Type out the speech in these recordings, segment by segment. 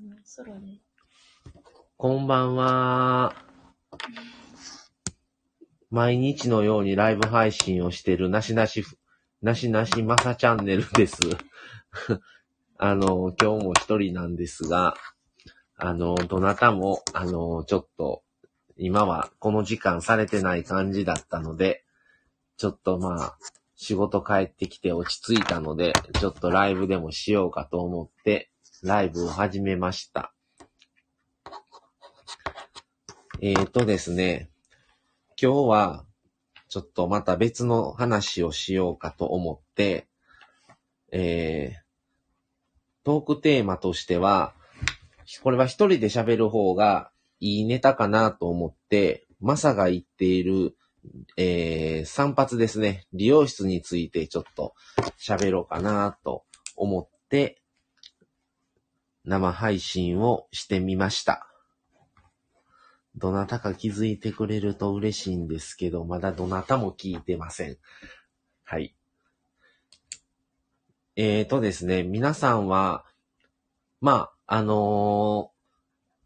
うんソロね。こんばんは。毎日のようにライブ配信をしてるなしなし、なしなしまさチャンネルです。あの、今日も一人なんですが、あの、どなたも、あの、ちょっと、今はこの時間されてない感じだったので、ちょっとまあ、仕事帰ってきて落ち着いたので、ちょっとライブでもしようかと思って、ライブを始めました。えーとですね、今日は、ちょっとまた別の話をしようかと思って、えー、トークテーマとしては、これは一人で喋る方がいいネタかなと思って、マサが言っている、えー、散髪ですね、利用室についてちょっと喋ろうかなと思って、生配信をしてみました。どなたか気づいてくれると嬉しいんですけど、まだどなたも聞いてません。はい。えーとですね、皆さんは、まあ、あのー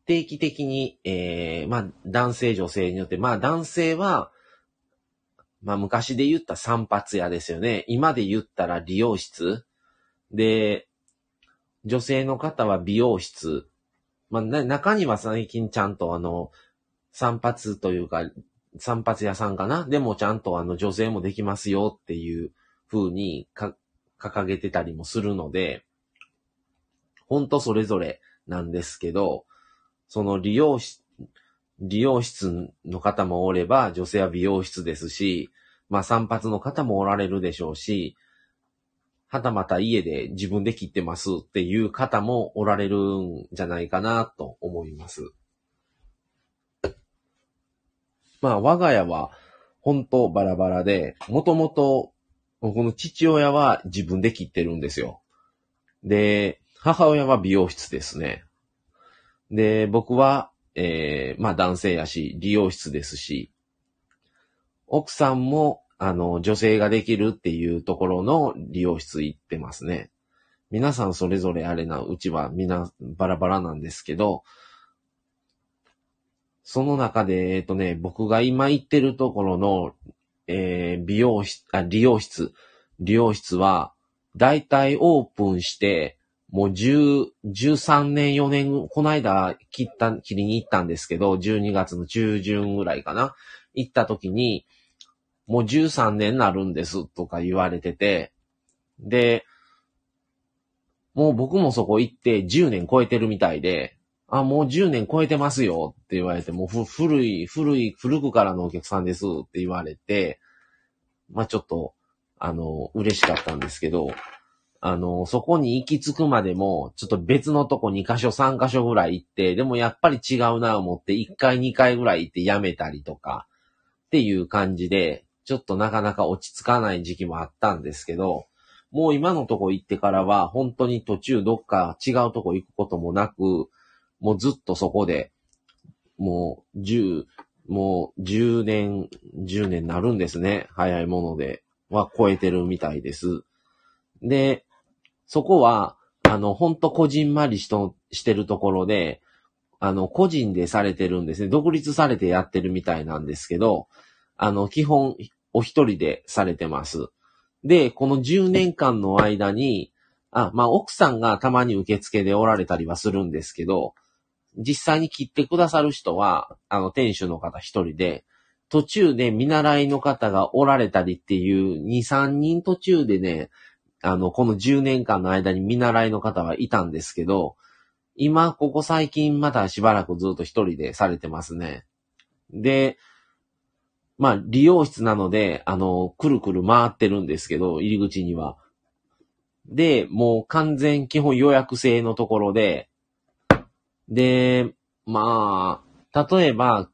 定期的に、えー、まあ、男性女性によって、まあ、男性は、まあ、昔で言った散髪屋ですよね。今で言ったら理容室。で、女性の方は美容室。まあ、中には最近ちゃんとあの、散髪というか、散髪屋さんかな？でもちゃんとあの女性もできますよっていう風にか掲げてたりもするので、ほんとそれぞれなんですけど、その理容室、理容室の方もおれば、女性は美容室ですし、まあ散髪の方もおられるでしょうし、はたまた家で自分で切ってますっていう方もおられるんじゃないかなと思います。まあ我が家は本当バラバラで、もともとこの父親は自分で切ってるんですよ。で、母親は美容室ですね。で、僕は、えー、まあ男性やし、理容室ですし、奥さんも、あの、女性ができるっていうところの理容室行ってますね。皆さんそれぞれあれな、うちはみんなバラバラなんですけど、その中で、えっとね、僕が今行ってるところの、えー美容室、あ、理容室、理容室は、だいたいオープンして、もう10、13年、4年、この間切った、切りに行ったんですけど、12月の中旬ぐらいかな。行った時に、もう13年になるんですとか言われてて、で、もう僕もそこ行って10年超えてるみたいで、あ、もう10年超えてますよって言われて、もうふ古い、古い、古くからのお客さんですって言われて、まあちょっと、あの、嬉しかったんですけど、あの、そこに行き着くまでも、ちょっと別のとこ2箇所3箇所ぐらい行って、でもやっぱり違うな思って、1回2回ぐらい行ってやめたりとか、っていう感じで、ちょっとなかなか落ち着かない時期もあったんですけど、もう今のとこ行ってからは、本当に途中どっか違うとこ行くこともなく、もうずっとそこで、もう10、もう10年、10年なるんですね。早いもので。は超えてるみたいです。で、そこは、あの、ほんとこじんまりしと、してるところで、あの、個人でされてるんですね。独立されてやってるみたいなんですけど、あの、基本、お一人でされてます。で、この10年間の間に、あ、まあ、奥さんがたまに受付でおられたりはするんですけど、実際に切ってくださる人は、あの、店主の方一人で、途中で見習いの方がおられたりっていう、2、3人途中でね、あの、この10年間の間に見習いの方はいたんですけど、今、ここ最近まだしばらくずっと一人でされてますね。で、まあ、理容室なので、あの、くるくる回ってるんですけど、入り口には。で、もう完全基本予約制のところで、で、まあ、例えば、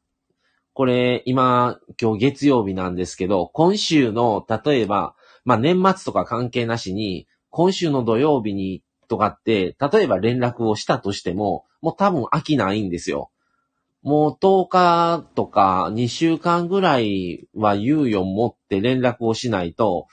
これ、今、今日月曜日なんですけど、今週の、例えば、まあ年末とか関係なしに、今週の土曜日にとかって、例えば連絡をしたとしても、もう多分飽きないんですよ。もう10日とか2週間ぐらいは猶予を持って連絡をしないと、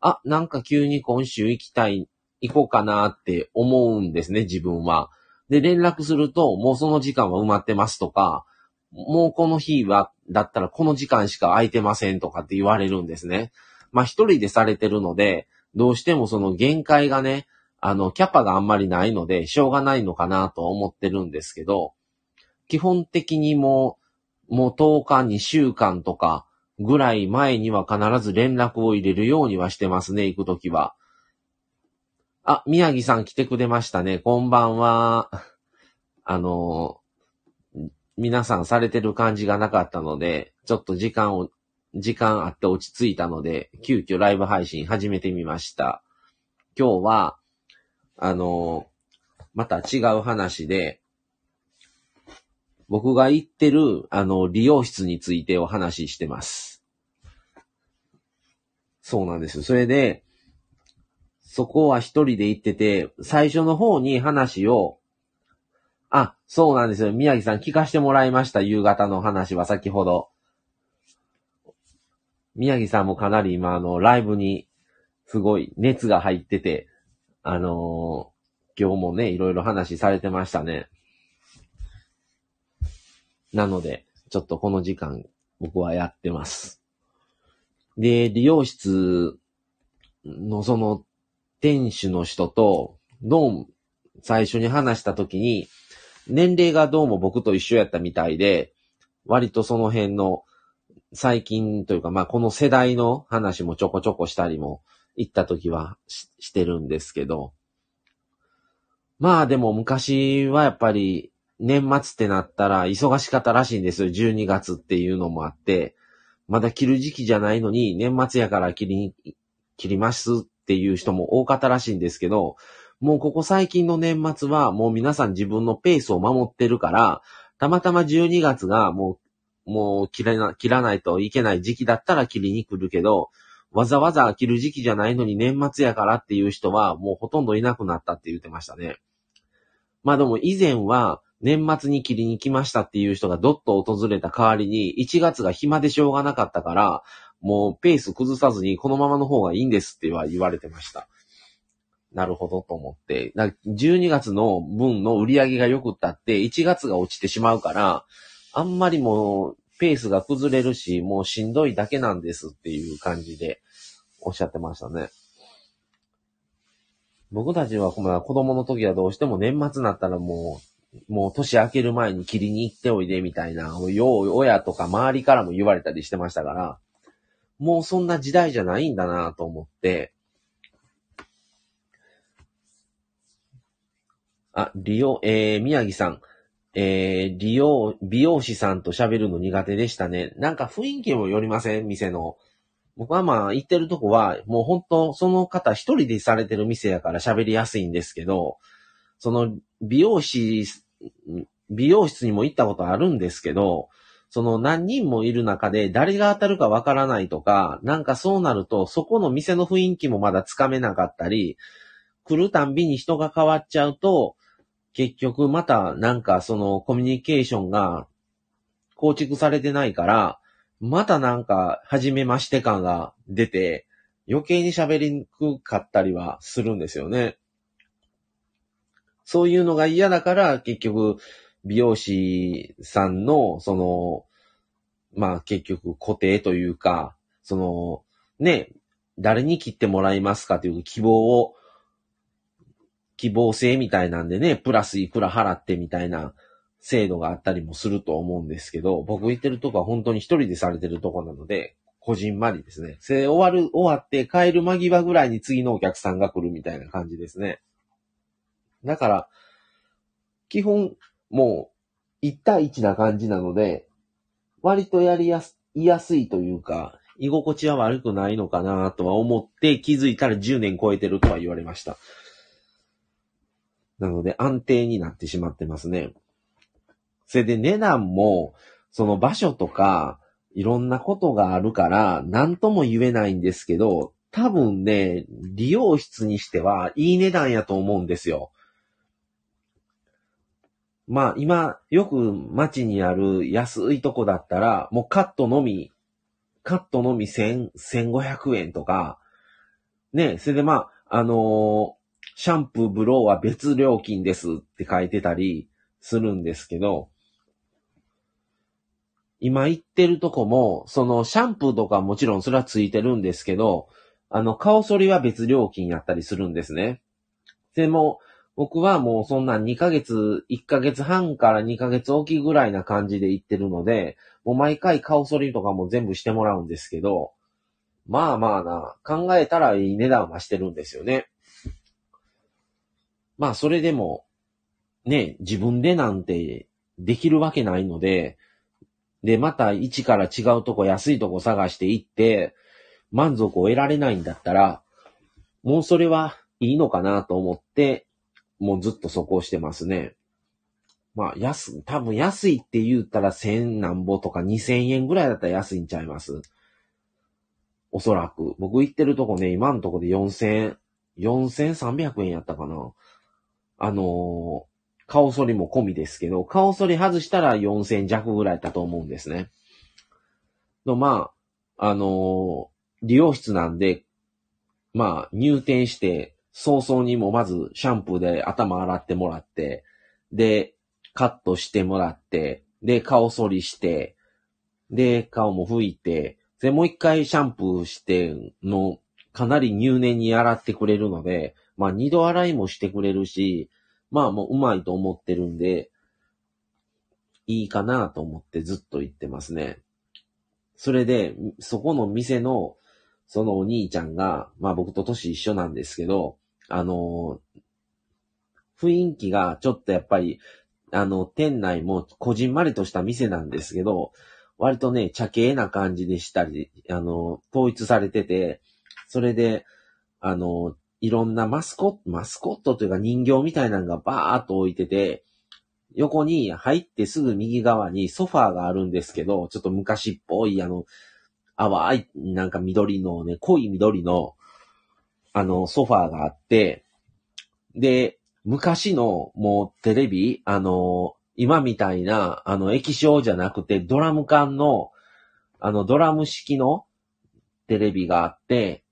あ、なんか急に今週行きたい、行こうかなって思うんですね、自分は。で、連絡すると、もうその時間は埋まってますとか、もうこの日は、だったらこの時間しか空いてませんとかって言われるんですね。まあ一人でされてるので、どうしてもその限界がね、あの、キャパがあんまりないので、しょうがないのかなと思ってるんですけど、基本的にもう、もう10日、2週間とかぐらい前には必ず連絡を入れるようにはしてますね、行くときは。あ、宮城さん来てくれましたね。こんばんは。あの、皆さんされてる感じがなかったので、ちょっと時間を、時間あって落ち着いたので、急遽ライブ配信始めてみました。今日は、あの、また違う話で、僕が行ってる、あの、利用室についてお話ししてます。そうなんですよそれで、そこは一人で行ってて、最初の方に話を、あ、そうなんですよ。宮城さん聞かしてもらいました。夕方の話は先ほど。宮城さんもかなり今、あの、ライブにすごい熱が入ってて、あのー、今日もね、いろいろ話されてましたね。なので、ちょっとこの時間、僕はやってます。で、理容室のその店主の人と、どうも最初に話した時に、年齢がどうも僕と一緒やったみたいで、割とその辺の最近というか、まあこの世代の話もちょこちょこしたりも行った時はししてるんですけど、まあでも昔はやっぱり年末ってなったら忙しかったらしいんですよ。12月っていうのもあって、まだ切る時期じゃないのに年末やから切り、切りますっていう人も多かったらしいんですけど、もうここ最近の年末はもう皆さん自分のペースを守ってるから、たまたま12月がもう、もう切らな、切らないといけない時期だったら切りに来るけど、わざわざ切る時期じゃないのに年末やからっていう人はもうほとんどいなくなったって言ってましたね。まあでも以前は年末に切りに来ましたっていう人がどっと訪れた代わりに1月が暇でしょうがなかったから、もうペース崩さずにこのままの方がいいんですっては言われてました。なるほどと思って。だ12月の分の売り上げが良くったって1月が落ちてしまうから、あんまりもうペースが崩れるし、もうしんどいだけなんですっていう感じでおっしゃってましたね。僕たちは子供の時はどうしても年末になったらもう、もう年明ける前に切りに行っておいでみたいな、よう親とか周りからも言われたりしてましたから、もうそんな時代じゃないんだなと思って、あ、利用、えー、宮城さん。えー、利用、美容師さんと喋るの苦手でしたね。なんか雰囲気もよりません店の。僕はまあ行ってるとこは、もう本当その方一人でされてる店やから喋りやすいんですけど、その美容師、美容室にも行ったことあるんですけど、その何人もいる中で誰が当たるかわからないとか、なんかそうなるとそこの店の雰囲気もまだつかめなかったり、来るたんびに人が変わっちゃうと、結局またなんかそのコミュニケーションが構築されてないから、またなんか初めまして感が出て、余計に喋りにくかったりはするんですよね。そういうのが嫌だから結局美容師さんのその、まあ結局固定というか、そのね、誰に切ってもらいますかという希望を希望性みたいなんでね、プラスいくら払ってみたいな制度があったりもすると思うんですけど、僕行ってるとこは本当に一人でされてるとこなので、こじんまりですね。せ終わる、終わって帰る間際ぐらいに次のお客さんが来るみたいな感じですね。だから、基本、もう、一対一な感じなので、割とやりやす、いやすいというか、居心地は悪くないのかなとは思って気づいたら10年超えてるとは言われました。なので安定になってしまってますね。それで値段も、その場所とか、いろんなことがあるから、何とも言えないんですけど、多分ね、利用室にしてはいい値段やと思うんですよ。まあ今、よく街にある安いとこだったら、もうカットのみ、カットのみ1000、1500円とか、ね、それでまあ、あのーシャンプー、ブローは別料金ですって書いてたりするんですけど、今行ってるとこも、そのシャンプーとかもちろんそれはついてるんですけど、あの、顔剃りは別料金やったりするんですね。でも、僕はもうそんな2ヶ月、1ヶ月半から2ヶ月おきぐらいな感じで行ってるので、もう毎回顔剃りとかも全部してもらうんですけど、まあまあな、考えたらいい値段はしてるんですよね。まあそれでも、ね、自分でなんてできるわけないので、で、また一から違うとこ安いとこ探して行って、満足を得られないんだったら、もうそれはいいのかなと思って、もうずっとそこをしてますね。まあ、安、多分安いって言ったら1000何ぼとか二千円ぐらいだったら安いんちゃいます？おそらく。僕行ってるとこね、今のとこで四千、四千三百円やったかな。あのー、顔剃りも込みですけど、顔剃り外したら四千弱ぐらいだと思うんですね。の、まあ、あのー、利用室なんで、まあ、入店して、早々にもまずシャンプーで頭洗ってもらって、で、カットしてもらって、で、顔剃りして、で、顔も拭いて、で、もう一回シャンプーしての、かなり入念に洗ってくれるので、まあ二度洗いもしてくれるし、まあもううまいと思ってるんで、いいかなと思ってずっと言ってますね。それで、そこの店の、そのお兄ちゃんが、まあ僕と年一緒なんですけど、あの雰囲気がちょっとやっぱり、あの、店内もこじんまりとした店なんですけど、割とね、茶系な感じでしたり、あの、統一されてて、それで、あの、いろんなマスコット、マスコットというか人形みたいなのがバーっと置いてて、横に入ってすぐ右側にソファーがあるんですけど、ちょっと昔っぽい、あの、淡い、なんか緑のね、濃い緑の、あの、ソファーがあって、で、昔のもうテレビ、あの、今みたいな、あの、液晶じゃなくて、ドラム缶の、あの、ドラム式のテレビがあって、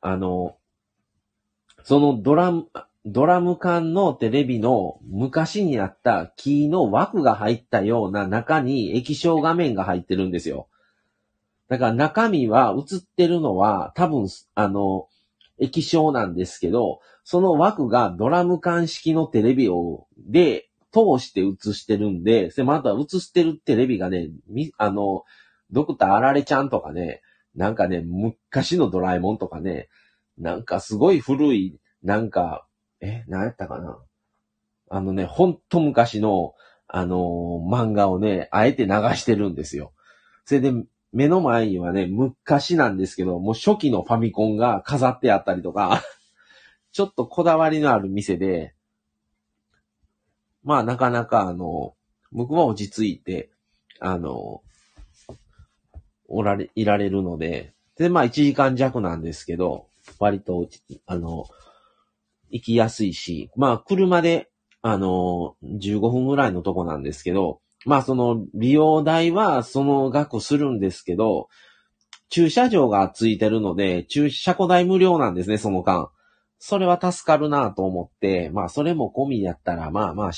あの、そのドラム、ドラム缶のテレビの昔にあった木の枠が入ったような中に液晶画面が入ってるんですよ。だから中身は映ってるのは多分、あの、液晶なんですけど、その枠がドラム缶式のテレビを、で、通して映してるんで、それまた映してるテレビがね、み、あの、ドクターあられちゃんとかね、なんかね、昔のドラえもんとかね、なんかすごい古い、なんか、え、何やったかな。あのね、ほんと昔の、あのー、漫画をね、あえて流してるんですよ。それで、目の前にはね、昔なんですけど、もう初期のファミコンが飾ってあったりとか、ちょっとこだわりのある店で、まあなかなかあの、僕は落ち着いて、あの、おられ、いられるので、で、まあ1時間弱なんですけど、割と、あの、行きやすいし、まあ車で、あの、15分ぐらいのとこなんですけど、まあその利用代はその額するんですけど、駐車場がついてるので、駐車庫代無料なんですね、その間。それは助かるなと思って、まあそれも込みやったら、まあまあ、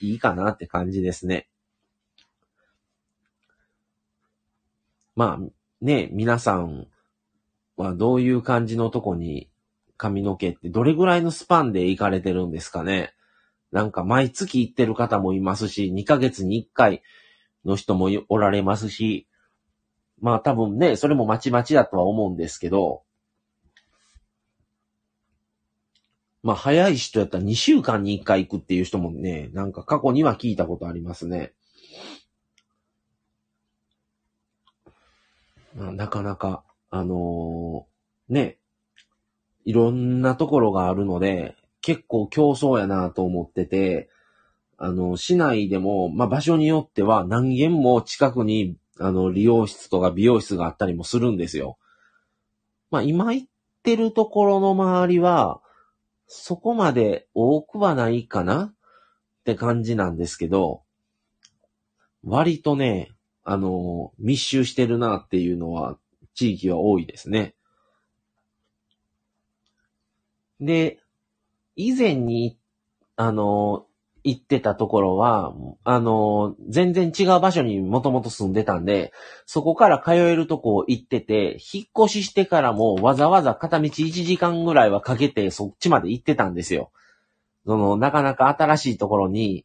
いいかなって感じですね。まあね、皆さんはどういう感じのとこに髪の毛ってどれぐらいのスパンで行かれてるんですかね。なんか毎月行ってる方もいますし、2ヶ月に1回の人もおられますし、まあ多分ね、それもまちまちだとは思うんですけど、まあ、早い人やったら2週間に1回行くっていう人もね、なんか過去には聞いたことありますね。まあ、なかなか、あのー、ね、いろんなところがあるので、結構競争やなと思ってて、あの、市内でも、まあ、場所によっては何軒も近くに、あの、利用室とか美容室があったりもするんですよ。まあ、今行ってるところの周りは、そこまで多くはないかなって感じなんですけど、割とね、あの、密集してるなっていうのは、地域は多いですね。で、以前に、あの、行ってたところは、あの、全然違う場所にもともと住んでたんで、そこから通えるとこ行ってて、引っ越ししてからもわざわざ片道1時間ぐらいはかけてそっちまで行ってたんですよ。その、なかなか新しいところに、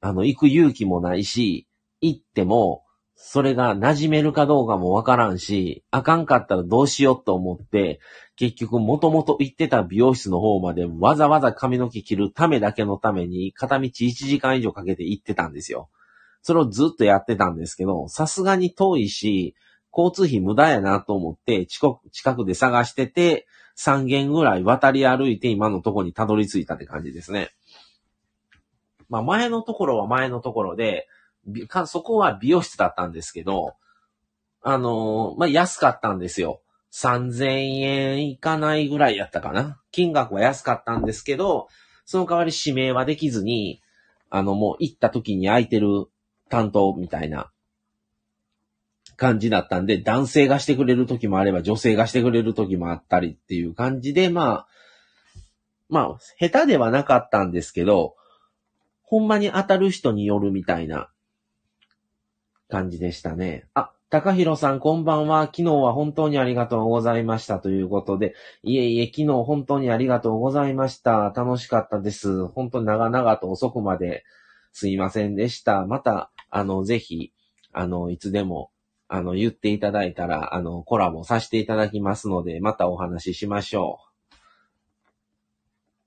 あの、行く勇気もないし、行っても、それが馴染めるかどうかもわからんし、あかんかったらどうしようと思って、結局もともと行ってた美容室の方までわざわざ髪の毛切るためだけのために片道1時間以上かけて行ってたんですよ。それをずっとやってたんですけど、さすがに遠いし、交通費無駄やなと思って近くで探してて、3軒ぐらい渡り歩いて今のとこにたどり着いたって感じですね。まあ前のところは前のところで、そこは美容室だったんですけど、あのー、まあ、安かったんですよ。3000円いかないぐらいやったかな。金額は安かったんですけど、その代わり指名はできずに、あの、もう行った時に空いてる担当みたいな感じだったんで、男性がしてくれる時もあれば、女性がしてくれる時もあったりっていう感じで、まあ、まあ、下手ではなかったんですけど、ほんまに当たる人によるみたいな感じでしたね。あ、高弘さんこんばんは。昨日は本当にありがとうございましたということで、いえいえ、昨日本当にありがとうございました。楽しかったです。本当に長々と遅くまですいませんでした。また、あの、ぜひ、あの、いつでも、あの、言っていただいたら、あの、コラボさせていただきますので、またお話ししましょう。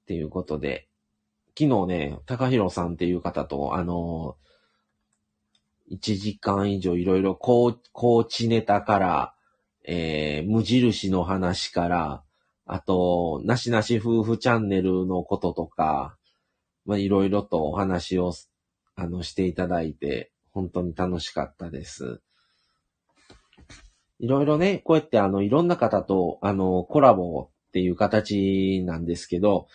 っていうことで、昨日ね、高弘さんっていう方と、あの、1時間以上いろいろコーチネタから、えー、無印の話から、あと、なしなし夫婦チャンネルのこととか、まあ、いろいろとお話を、あの、していただいて、本当に楽しかったです。いろいろね、こうやってあの、いろんな方と、あの、コラボっていう形なんですけど、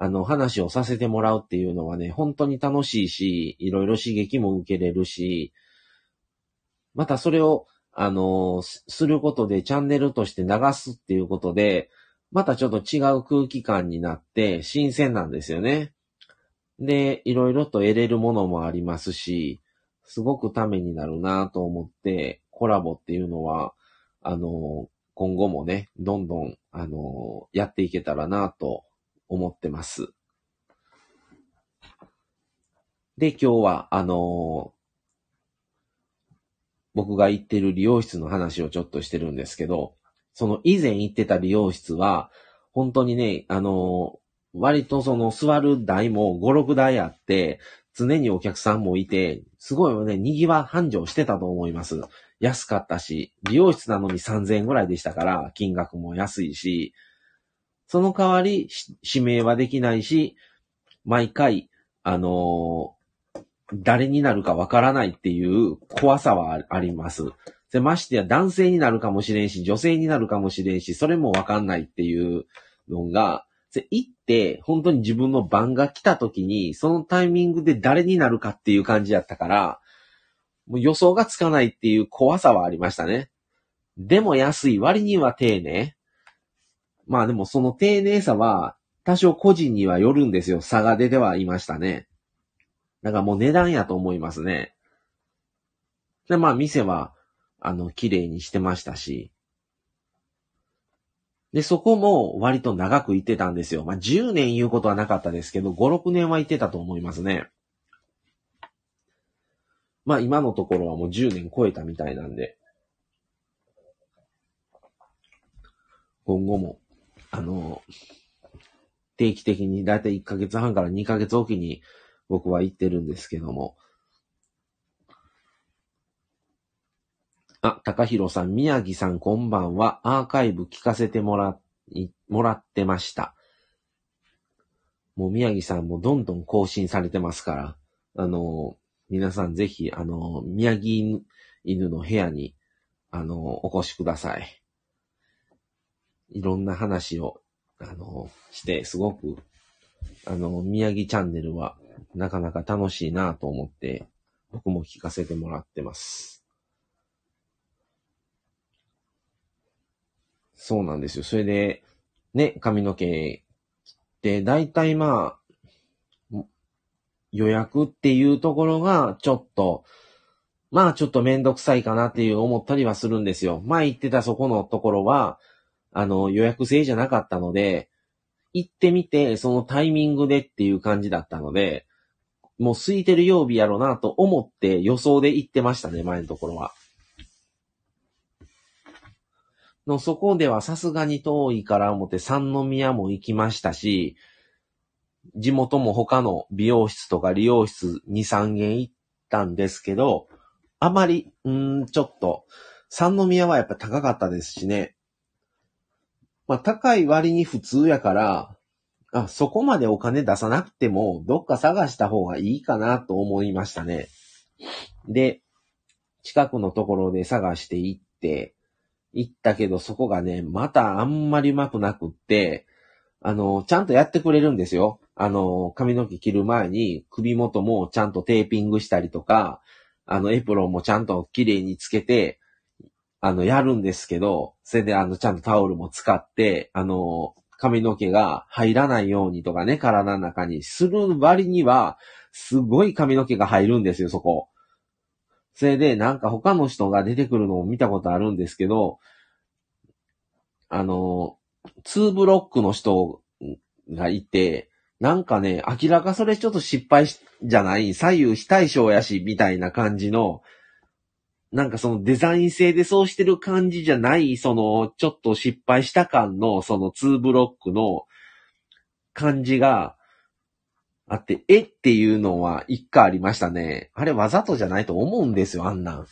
あの、話をさせてもらうっていうのはね、本当に楽しいし、いろいろ刺激も受けれるし、またそれを、あの、することでチャンネルとして流すっていうことで、またちょっと違う空気感になって新鮮なんですよね。で、いろいろと得れるものもありますし、すごくためになるなと思って、コラボっていうのは、あの、今後もね、どんどん、あの、やっていけたらなと思ってます。で、今日は、あのー、僕が行ってる理容室の話をちょっとしてるんですけど、その以前行ってた理容室は、本当にね、あのー、割とその座る台も5、6台あって、常にお客さんもいて、すごいよね、賑わ繁盛してたと思います。安かったし、美容室なのに3000円ぐらいでしたから、金額も安いし、その代わり、指名はできないし、毎回、あのー、誰になるかわからないっていう怖さはあります。で、ましてや男性になるかもしれんし、女性になるかもしれんし、それもわかんないっていうのが、で、行って、本当に自分の番が来た時に、そのタイミングで誰になるかっていう感じやったから、もう予想がつかないっていう怖さはありましたね。でも安い割には丁寧。まあでもその丁寧さは多少個人にはよるんですよ。差が出てはいましたね。だからもう値段やと思いますね。で、まあ店は、あの、綺麗にしてましたし。で、そこも割と長く行ってたんですよ。まあ10年言うことはなかったですけど、5、6年は行ってたと思いますね。まあ今のところはもう10年超えたみたいなんで。今後もあの、定期的にだいたい1ヶ月半から2ヶ月おきに僕は行ってるんですけども。あ、高弘さん、宮城さんこんばんは。アーカイブ聞かせてもら、もらってました。もう宮城さんもどんどん更新されてますから、あの、皆さんぜひ、あの、宮城犬の部屋に、あの、お越しください。いろんな話を、あの、して、すごく、あの、宮城チャンネルは、なかなか楽しいなと思って、僕も聞かせてもらってます。そうなんですよ。それで、ね、髪の毛て、だいたいまあ、予約っていうところが、ちょっと、まあちょっとめんどくさいかなっていう思ったりはするんですよ。前行ってたそこのところは、あの、予約制じゃなかったので、行ってみて、そのタイミングでっていう感じだったので、もう空いてる曜日やろうなと思って予想で行ってましたね、前のところは。の、そこではさすがに遠いから思って三宮も行きましたし、地元も他の美容室とか理容室2、3軒行ったんですけど、あまり、んちょっと、三宮はやっぱ高かったですしね。まあ高い割に普通やから、あ、そこまでお金出さなくても、どっか探した方がいいかなと思いましたね。で、近くのところで探して行って、行ったけど、そこがね、またあんまりうまくなくって、あの、ちゃんとやってくれるんですよ。あの、髪の毛切る前に首元もちゃんとテーピングしたりとか、あの、エプロンもちゃんと綺麗につけて、あの、やるんですけど、それであの、ちゃんとタオルも使って、あの、髪の毛が入らないようにとかね、体の中にする割には、すごい髪の毛が入るんですよ、そこ。それで、なんか他の人が出てくるのを見たことあるんですけど、あの、2ブロックの人がいて、なんかね、明らかそれちょっと失敗じゃない、左右非対称やし、みたいな感じの、なんかそのデザイン性でそうしてる感じじゃない、その、ちょっと失敗した感の、その2ブロックの感じが、あって、えっていうのは一回ありましたね。あれわざとじゃないと思うんですよ、あんなん。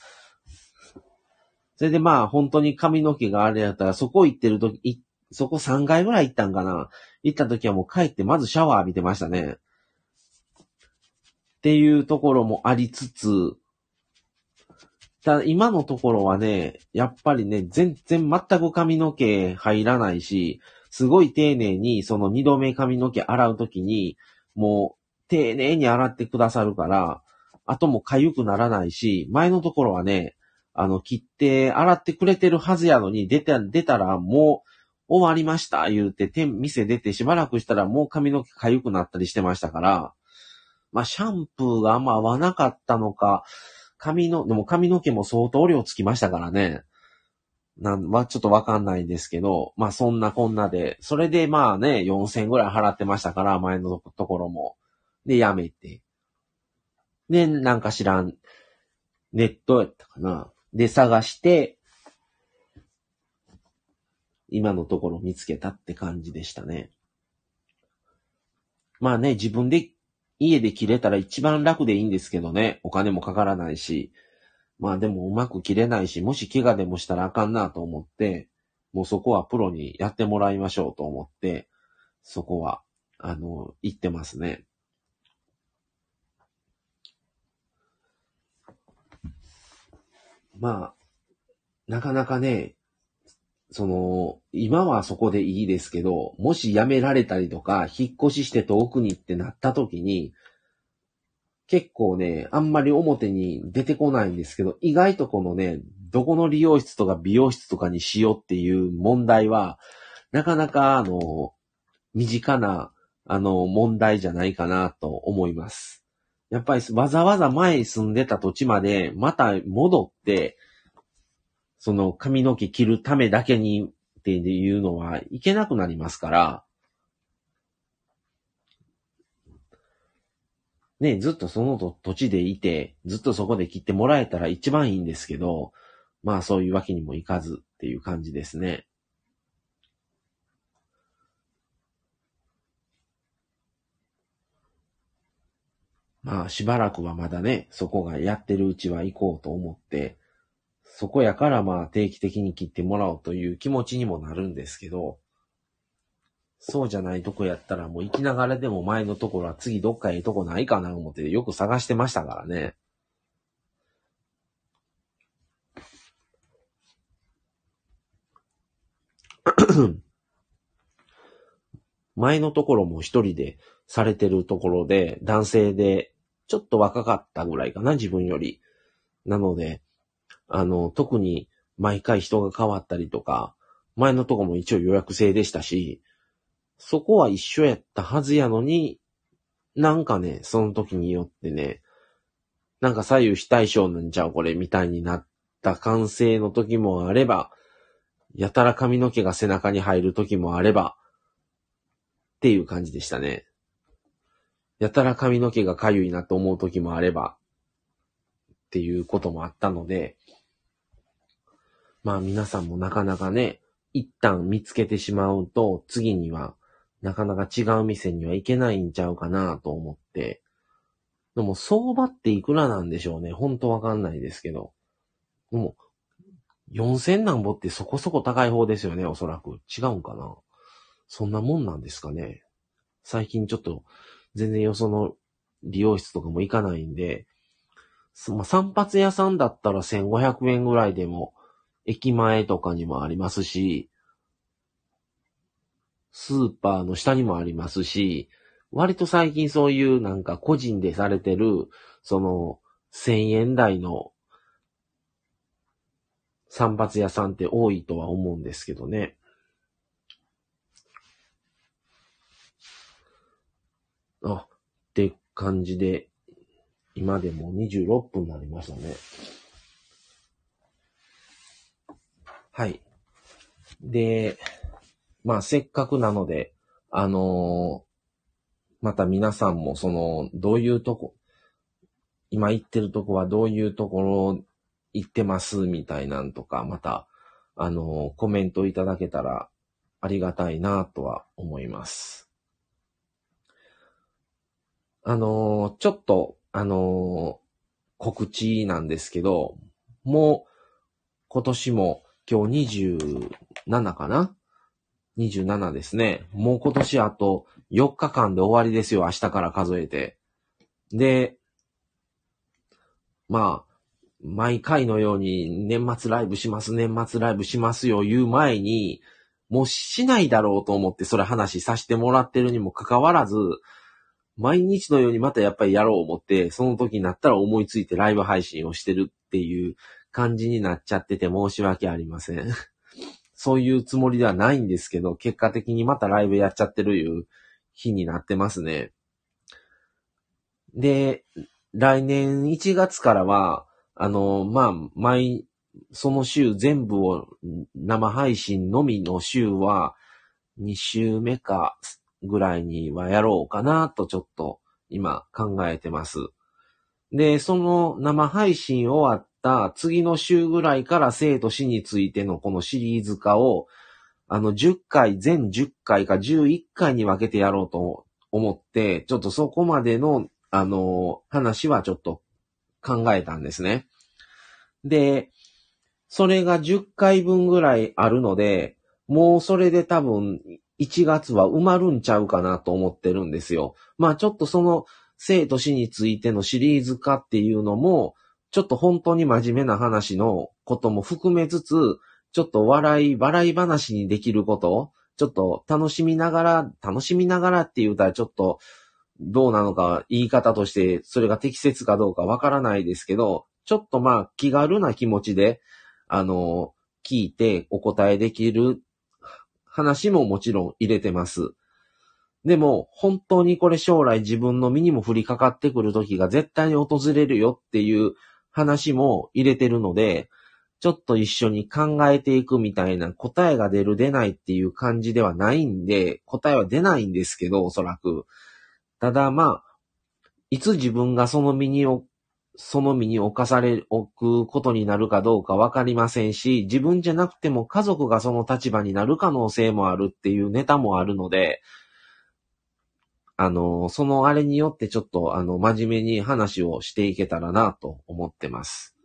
それでまあ、本当に髪の毛があれやったら、そこ行ってるとき、そこ3回ぐらい行ったんかな。行った時はもう帰ってまずシャワー浴びてましたね。っていうところもありつつ、ただ今のところはね、やっぱりね、全然全く髪の毛入らないし、すごい丁寧にその二度目髪の毛洗うときに、もう、丁寧に洗ってくださるから、後も痒くならないし、前のところはね、あの、切って洗ってくれてるはずやのに、出て、出たらもう終わりました、言うて、店出てしばらくしたらもう髪の毛痒くなったりしてましたから、まあ、シャンプーがあんま合わなかったのか、髪の、でも髪の毛も相当量つきましたからね。なん、まあ、ちょっとわかんないんですけど、まあ、そんなこんなで、それでまあね、4000ぐらい払ってましたから、前のところも。で、やめて。で、なんか知らん、ネットやったかな。で、探して、今のところ見つけたって感じでしたね。まあね、自分で家で切れたら一番楽でいいんですけどね。お金もかからないし。まあでもうまく切れないし、もし怪我でもしたらあかんなと思って、もうそこはプロにやってもらいましょうと思って、そこは、あの、行ってますね。まあ、なかなかね、その、今はそこでいいですけど、もし辞められたりとか、引っ越しして遠くにってなった時に、結構ね、あんまり表に出てこないんですけど、意外とこのね、どこの理容室とか美容室とかにしようっていう問題は、なかなか、あの、身近な、あの、問題じゃないかなと思います。やっぱりわざわざ前住んでた土地まで、また戻って、その髪の毛切るためだけにっていうのはいけなくなりますから、ね、ずっとその土地でいて、ずっとそこで切ってもらえたら一番いいんですけど、まあそういうわけにもいかずっていう感じですね。まあしばらくはまだね、そこがやってるうちは行こうと思って、そこやからまあ定期的に切ってもらおうという気持ちにもなるんですけど、そうじゃないとこやったらもう行きながらでも前のところは次どっかええとこないかな思ってよく探してましたからね。前のところも一人でされてるところで、男性で、ちょっと若かったぐらいかな、自分より。なので、あの、特に毎回人が変わったりとか、前のとこも一応予約制でしたし、そこは一緒やったはずやのに、なんかね、その時によってね、なんか左右非対称なんちゃうこれみたいになった完成の時もあれば、やたら髪の毛が背中に入る時もあれば、っていう感じでしたね。やたら髪の毛がかゆいなと思う時もあれば、っていうこともあったので、まあ皆さんもなかなかね、一旦見つけてしまうと、次にはなかなか違う店には行けないんちゃうかなと思って。でも相場っていくらなんでしょうね。ほんとわかんないですけど。でも、4000何ぼってそこそこ高い方ですよね、おそらく。違うんかな。そんなもんなんですかね。最近ちょっと、全然よその利用室とかも行かないんで、まあ、散髪屋さんだったら1500円ぐらいでも、駅前とかにもありますし、スーパーの下にもありますし、割と最近そういうなんか個人でされてる、その、1000円台の散髪屋さんって多いとは思うんですけどね。あ、って感じで、今でも26分になりましたね。はい。で、まあせっかくなので、あのー、また皆さんもその、どういうとこ、今行ってるとこはどういうところ行ってますみたいなんとか、また、あのー、コメントいただけたらありがたいなとは思います。あのー、ちょっと、あの告知なんですけど、もう、今年も今日27かな ?27 ですね。もう今年あと4日間で終わりですよ。明日から数えて。で、まあ、毎回のように年末ライブします、年末ライブしますよ言う前に、もうしないだろうと思ってそれ話させてもらってるにもかかわらず、毎日のようにまたやっぱりやろう思って、その時になったら思いついてライブ配信をしてるっていう感じになっちゃってて申し訳ありません。そういうつもりではないんですけど、結果的にまたライブやっちゃってるいう日になってますね。で、来年1月からは、あの、まあ、毎、その週全部を生配信のみの週は、2週目かぐらいにはやろうかなとちょっと今考えてます。で、その生配信終わった次の週ぐらいから生と死についてのこのシリーズ化を、あの10回、全10回か11回に分けてやろうと思って、ちょっとそこまでの、あの、話はちょっと考えたんですね。で、それが10回分ぐらいあるので、もうそれで多分1月は埋まるんちゃうかなと思ってるんですよ。まあちょっとその生と死についてのシリーズ化っていうのも、ちょっと本当に真面目な話のことも含めつつ、ちょっと笑い、笑い話にできること、ちょっと楽しみながら、楽しみながらって言うたらちょっと、どうなのか言い方としてそれが適切かどうかわからないですけど、ちょっとまあ気軽な気持ちで、あの、聞いてお答えできる話ももちろん入れてます。でも、本当にこれ将来自分の身にも降りかかってくる時が絶対に訪れるよっていう話も入れてるので、ちょっと一緒に考えていくみたいな答えが出る出ないっていう感じではないんで、答えは出ないんですけど、おそらく。ただまあ、いつ自分がその身にその身に置かされ、置くことになるかどうかわかりませんし、自分じゃなくても家族がその立場になる可能性もあるっていうネタもあるので、あの、そのあれによってちょっと、あの、真面目に話をしていけたらなと思ってます。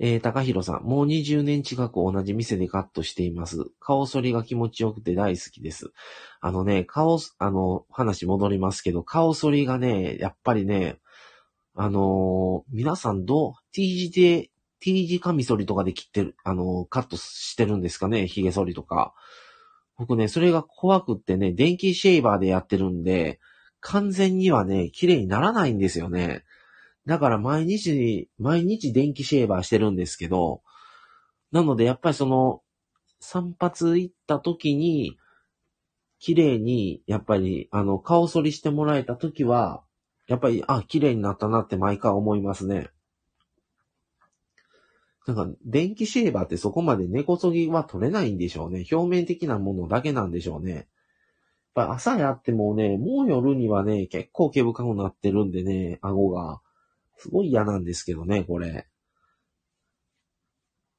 えー、高弘さん、もう20年近く同じ店でカットしています。顔剃りが気持ちよくて大好きです。あのね、顔、あの、話戻りますけど、顔剃りがね、やっぱりね、あのー、皆さんどう、T 字で、T 字カミ剃りとかで切ってる、あのー、カットしてるんですかね、髭剃りとか。僕ね、それが怖くってね、電気シェーバーでやってるんで、完全にはね、綺麗にならないんですよね。だから毎日、毎日電気シェーバーしてるんですけど、なのでやっぱりその、散髪行った時に、綺麗に、やっぱり、あの、顔剃りしてもらえたときは、やっぱり、あ、綺麗になったなって毎回思いますね。なんか、電気シェーバーってそこまで根こそぎは取れないんでしょうね。表面的なものだけなんでしょうね。やっぱ朝やってもね、もう夜にはね、結構毛深くなってるんでね、顎が。すごい嫌なんですけどね、これ。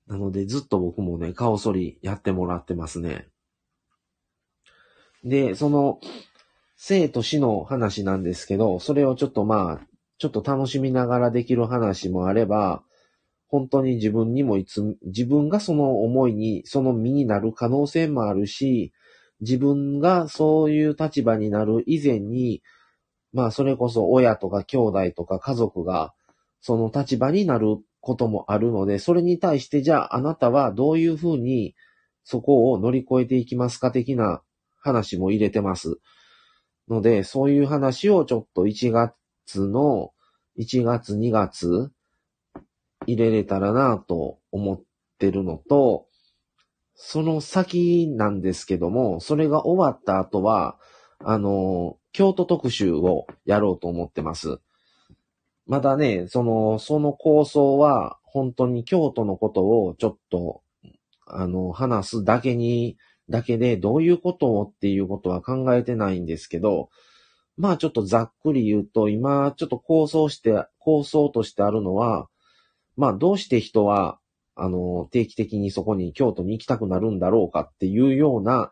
なので、ずっと僕もね、顔剃りやってもらってますね。で、その、生と死の話なんですけど、それをちょっとまあ、ちょっと楽しみながらできる話もあれば、本当に自分にもいつ、自分がその思いに、その身になる可能性もあるし、自分がそういう立場になる以前に、まあそれこそ親とか兄弟とか家族がその立場になることもあるので、それに対してじゃああなたはどういうふうにそこを乗り越えていきますか的な話も入れてます。ので、そういう話をちょっと1月の、1月2月入れれたらなと思ってるのと、その先なんですけども、それが終わった後は、あの、京都特集をやろうと思ってます。まだね、その、その構想は、本当に京都のことをちょっと、あの、話すだけに、だけで、どういうことをっていうことは考えてないんですけど、まあちょっとざっくり言うと、今ちょっと構想して、構想としてあるのは、まあ、どうして人は、あの、定期的にそこに京都に行きたくなるんだろうかっていうような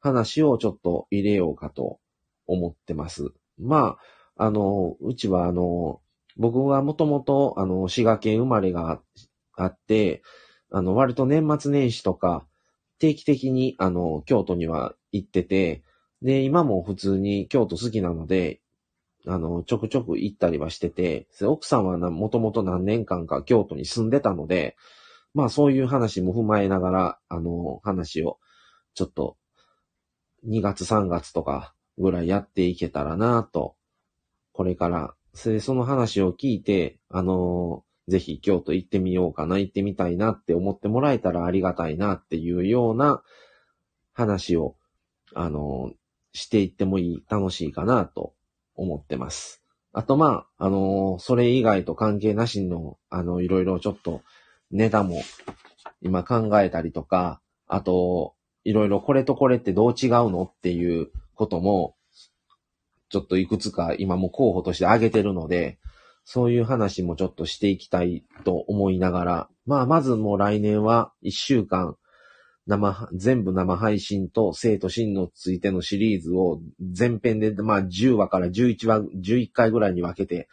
話をちょっと入れようかと思ってます。まあ、あの、うちはあの、僕はもともと、あの、滋賀県生まれがあって、あの、割と年末年始とか、定期的に、あの、京都には行ってて、で、今も普通に京都好きなので、あの、ちょくちょく行ったりはしてて、奥さんはもともと何年間か京都に住んでたので、まあそういう話も踏まえながら、あの、話を、ちょっと、2月3月とかぐらいやっていけたらなと、これから、それその話を聞いて、あの、ぜひ京都行ってみようかな、行ってみたいなって思ってもらえたらありがたいなっていうような話を、あの、していってもいい、楽しいかなと思ってます。あと、まあ、あのー、それ以外と関係なしの、あの、いろいろちょっと、ネタも今考えたりとか、あと、いろいろこれとこれってどう違うのっていうことも、ちょっといくつか今も候補として挙げてるので、そういう話もちょっとしていきたいと思いながら、まあ、まずもう来年は一週間、生、全部生配信と生と真のついてのシリーズを前編で、まあ10話から11話、11回ぐらいに分けて、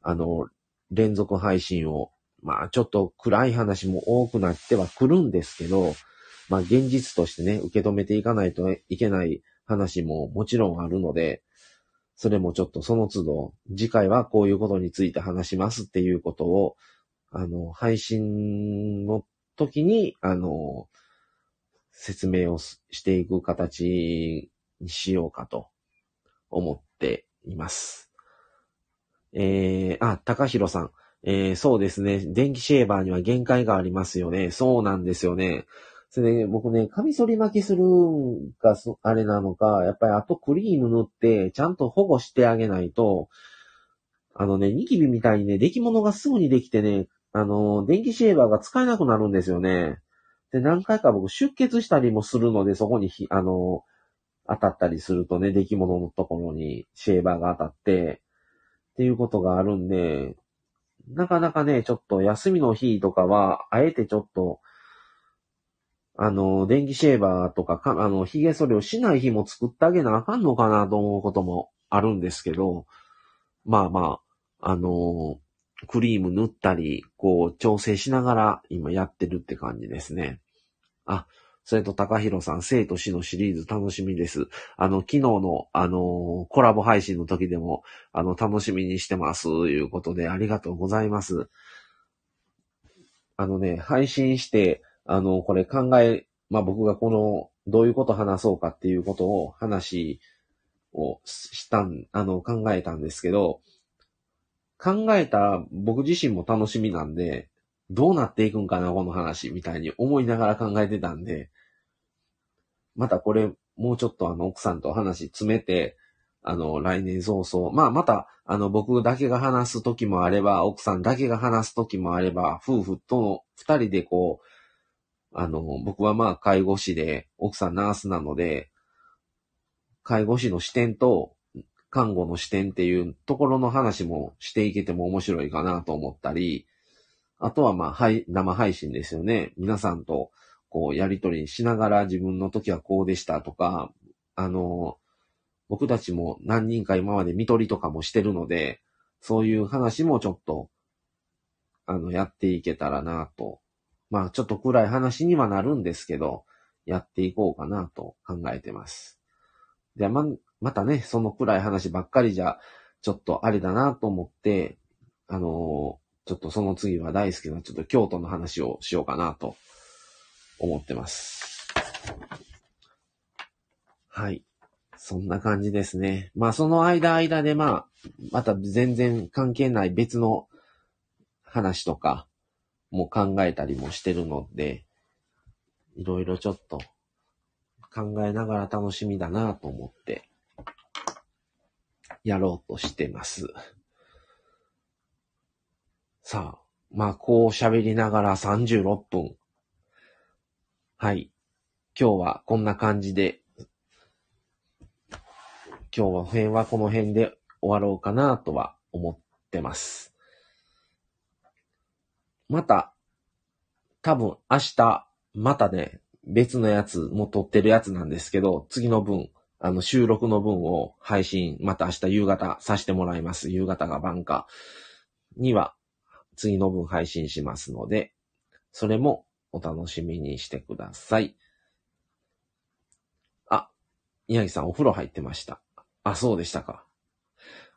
あの、連続配信を、まあちょっと暗い話も多くなってはくるんですけど、まあ現実としてね、受け止めていかないといけない話ももちろんあるので、それもちょっとその都度、次回はこういうことについて話しますっていうことを、あの、配信の時に、あの、説明をしていく形にしようかと思っています。えー、あ、高弘さん。えー、そうですね。電気シェーバーには限界がありますよね。そうなんですよね。それで、僕ね、カミソリ巻きするんが、あれなのか、やっぱりあとクリーム塗って、ちゃんと保護してあげないと、あのね、ニキビみたいにね、出来物がすぐにできてね、あの、電気シェーバーが使えなくなるんですよね。で、何回か僕出血したりもするので、そこにひ、あの、当たったりするとね、出来物のところにシェーバーが当たって、っていうことがあるんで、なかなかね、ちょっと休みの日とかは、あえてちょっと、あの、電気シェーバーとかか、あの、髭剃りをしない日も作ってあげなあかんのかなと思うこともあるんですけど、まあまあ、あの、クリーム塗ったり、こう、調整しながら今やってるって感じですね。あ、それと高弘さん、生と死のシリーズ楽しみです。あの、昨日の、あのコラボ配信の時でも、あの、楽しみにしてます、ということで、ありがとうございます。あのね、配信して、あの、これ考え、まあ、僕がこの、どういうこと話そうかっていうことを話をしたん、あの、考えたんですけど、考えた僕自身も楽しみなんで、どうなっていくんかな、この話、みたいに思いながら考えてたんで、またこれ、もうちょっとあの、奥さんと話詰めて、あの、来年早々、まあ、また、あの、僕だけが話す時もあれば、奥さんだけが話す時もあれば、夫婦との二人でこう、あの、僕はまあ、介護士で、奥さんナースなので、介護士の視点と、看護の視点っていうところの話もしていけても面白いかなと思ったり、あとはまあ、はい、生配信ですよね。皆さんと、こう、やりとりしながら自分の時はこうでしたとか、あの、僕たちも何人か今まで見取りとかもしてるので、そういう話もちょっと、あの、やっていけたらなと。まあ、ちょっと暗い話にはなるんですけど、やっていこうかなと考えてます。で、ま、またね、その暗い話ばっかりじゃ、ちょっとあれだなと思って、あのちょっとその次は大好きなちょっと京都の話をしようかなと思ってます。はい。そんな感じですね。まあその間間でまあ、また全然関係ない別の話とかも考えたりもしてるので、いろいろちょっと考えながら楽しみだなと思って、やろうとしてます。さあ、まあこう喋りながら36分。はい。今日はこんな感じで今日は辺はこの辺で終わろうかなとは思ってます。また、多分明日、またね、別のやつも撮ってるやつなんですけど、次の分、あの収録の分を配信、また明日夕方させてもらいます。夕方が晩かには、次の分配信しますので、それもお楽しみにしてください。あ、宮城さんお風呂入ってました。あ、そうでしたか。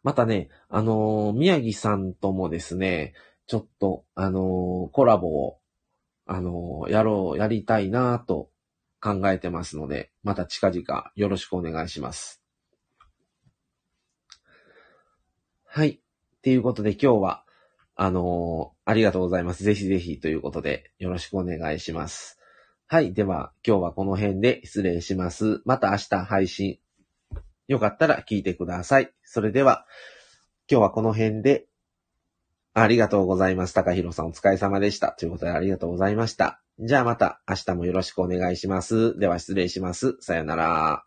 またね、あのー、宮城さんともですね、ちょっと、あのー、コラボを、あのー、やろう、やりたいなと考えてますので、また近々よろしくお願いします。はい。っていうことで今日は、あのありがとうございます。ぜひぜひということで、よろしくお願いします。はい。では、今日はこの辺で失礼します。また明日配信よかったら聞いてください。それでは、今日はこの辺で、ありがとうございます。高弘さんお疲れ様でした。ということでありがとうございました。じゃあまた明日もよろしくお願いします。では失礼します。さよなら。